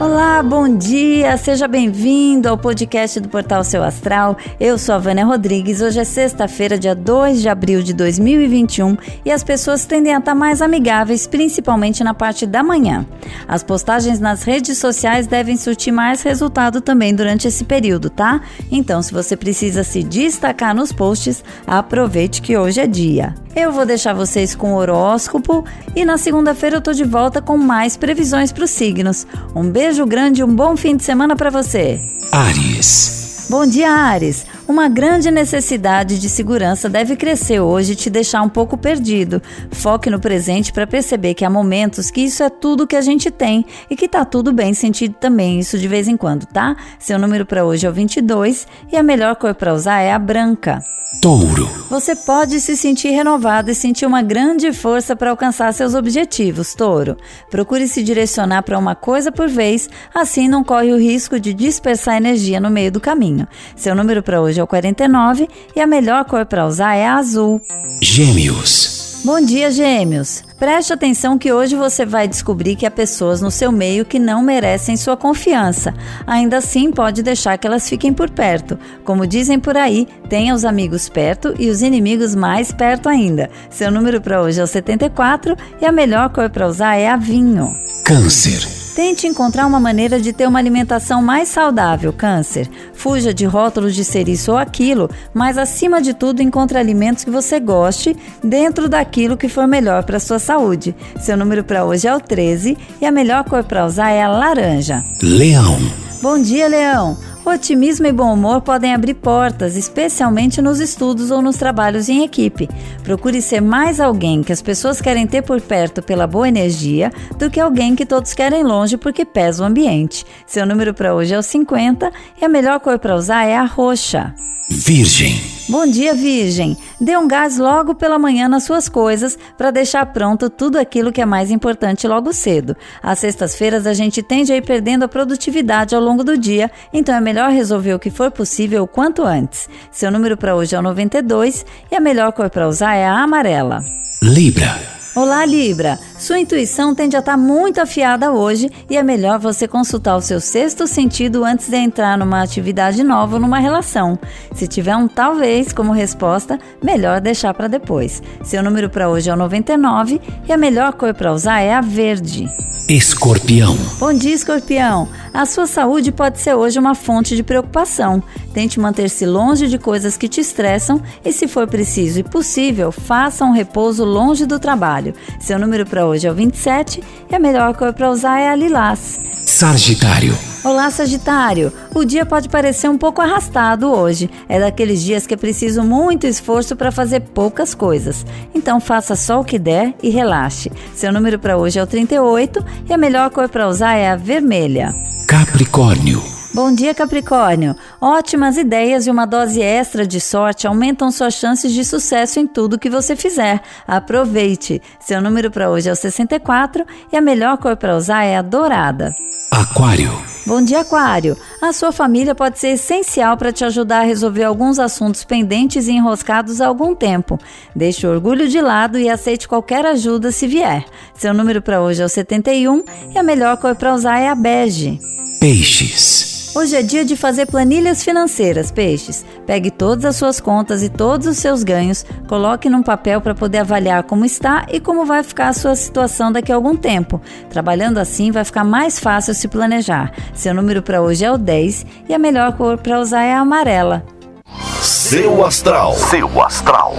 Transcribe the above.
Olá, bom dia, seja bem-vindo ao podcast do Portal Seu Astral. Eu sou a Vânia Rodrigues. Hoje é sexta-feira, dia 2 de abril de 2021 e as pessoas tendem a estar mais amigáveis, principalmente na parte da manhã. As postagens nas redes sociais devem surtir mais resultado também durante esse período, tá? Então, se você precisa se destacar nos posts, aproveite que hoje é dia. Eu vou deixar vocês com o horóscopo e na segunda-feira eu tô de volta com mais previsões para os signos. Um beijo grande e um bom fim de semana para você. Ares. Bom dia, Ares. Uma grande necessidade de segurança deve crescer hoje e te deixar um pouco perdido. Foque no presente para perceber que há momentos que isso é tudo que a gente tem e que tá tudo bem sentido também, isso de vez em quando, tá? Seu número para hoje é o 22 e a melhor cor para usar é a branca. Touro. Você pode se sentir renovado e sentir uma grande força para alcançar seus objetivos, Touro. Procure se direcionar para uma coisa por vez, assim não corre o risco de dispersar energia no meio do caminho. Seu número para hoje é o 49 e a melhor cor para usar é a azul. Gêmeos. Bom dia, Gêmeos! Preste atenção que hoje você vai descobrir que há pessoas no seu meio que não merecem sua confiança. Ainda assim, pode deixar que elas fiquem por perto. Como dizem por aí, tenha os amigos perto e os inimigos mais perto ainda. Seu número para hoje é o 74 e a melhor cor para usar é a vinho. Câncer. Tente encontrar uma maneira de ter uma alimentação mais saudável, câncer. Fuja de rótulos de ser isso ou aquilo, mas acima de tudo encontre alimentos que você goste dentro daquilo que for melhor para sua saúde. Seu número para hoje é o 13 e a melhor cor para usar é a laranja. Leão. Bom dia, Leão. Otimismo e bom humor podem abrir portas, especialmente nos estudos ou nos trabalhos em equipe. Procure ser mais alguém que as pessoas querem ter por perto pela boa energia do que alguém que todos querem longe porque pesa o ambiente. Seu número para hoje é o 50 e a melhor cor para usar é a roxa. Virgem. Bom dia, Virgem! Dê um gás logo pela manhã nas suas coisas para deixar pronto tudo aquilo que é mais importante logo cedo. Às sextas-feiras a gente tende a ir perdendo a produtividade ao longo do dia, então é melhor resolver o que for possível o quanto antes. Seu número para hoje é o 92 e a melhor cor para usar é a amarela. Libra. Olá, Libra! Sua intuição tende a estar muito afiada hoje e é melhor você consultar o seu sexto sentido antes de entrar numa atividade nova ou numa relação. Se tiver um talvez como resposta, melhor deixar para depois. Seu número para hoje é o 99 e a melhor cor para usar é a verde. Escorpião. Bom dia, Escorpião. A sua saúde pode ser hoje uma fonte de preocupação. Tente manter-se longe de coisas que te estressam e, se for preciso e possível, faça um repouso longe do trabalho. Seu número para hoje é o 27 e a melhor cor para usar é a lilás. Sagitário. Olá, Sagitário! O dia pode parecer um pouco arrastado hoje. É daqueles dias que é preciso muito esforço para fazer poucas coisas. Então faça só o que der e relaxe. Seu número para hoje é o 38 e a melhor cor para usar é a vermelha. Capricórnio. Bom dia, Capricórnio! Ótimas ideias e uma dose extra de sorte aumentam suas chances de sucesso em tudo que você fizer. Aproveite! Seu número para hoje é o 64 e a melhor cor para usar é a dourada. Aquário. Bom dia, Aquário. A sua família pode ser essencial para te ajudar a resolver alguns assuntos pendentes e enroscados há algum tempo. Deixe o orgulho de lado e aceite qualquer ajuda se vier. Seu número para hoje é o 71 e a melhor cor para usar é a bege. Peixes. Hoje é dia de fazer planilhas financeiras, peixes. Pegue todas as suas contas e todos os seus ganhos, coloque num papel para poder avaliar como está e como vai ficar a sua situação daqui a algum tempo. Trabalhando assim, vai ficar mais fácil se planejar. Seu número para hoje é o 10 e a melhor cor para usar é a amarela. Seu astral. Seu astral.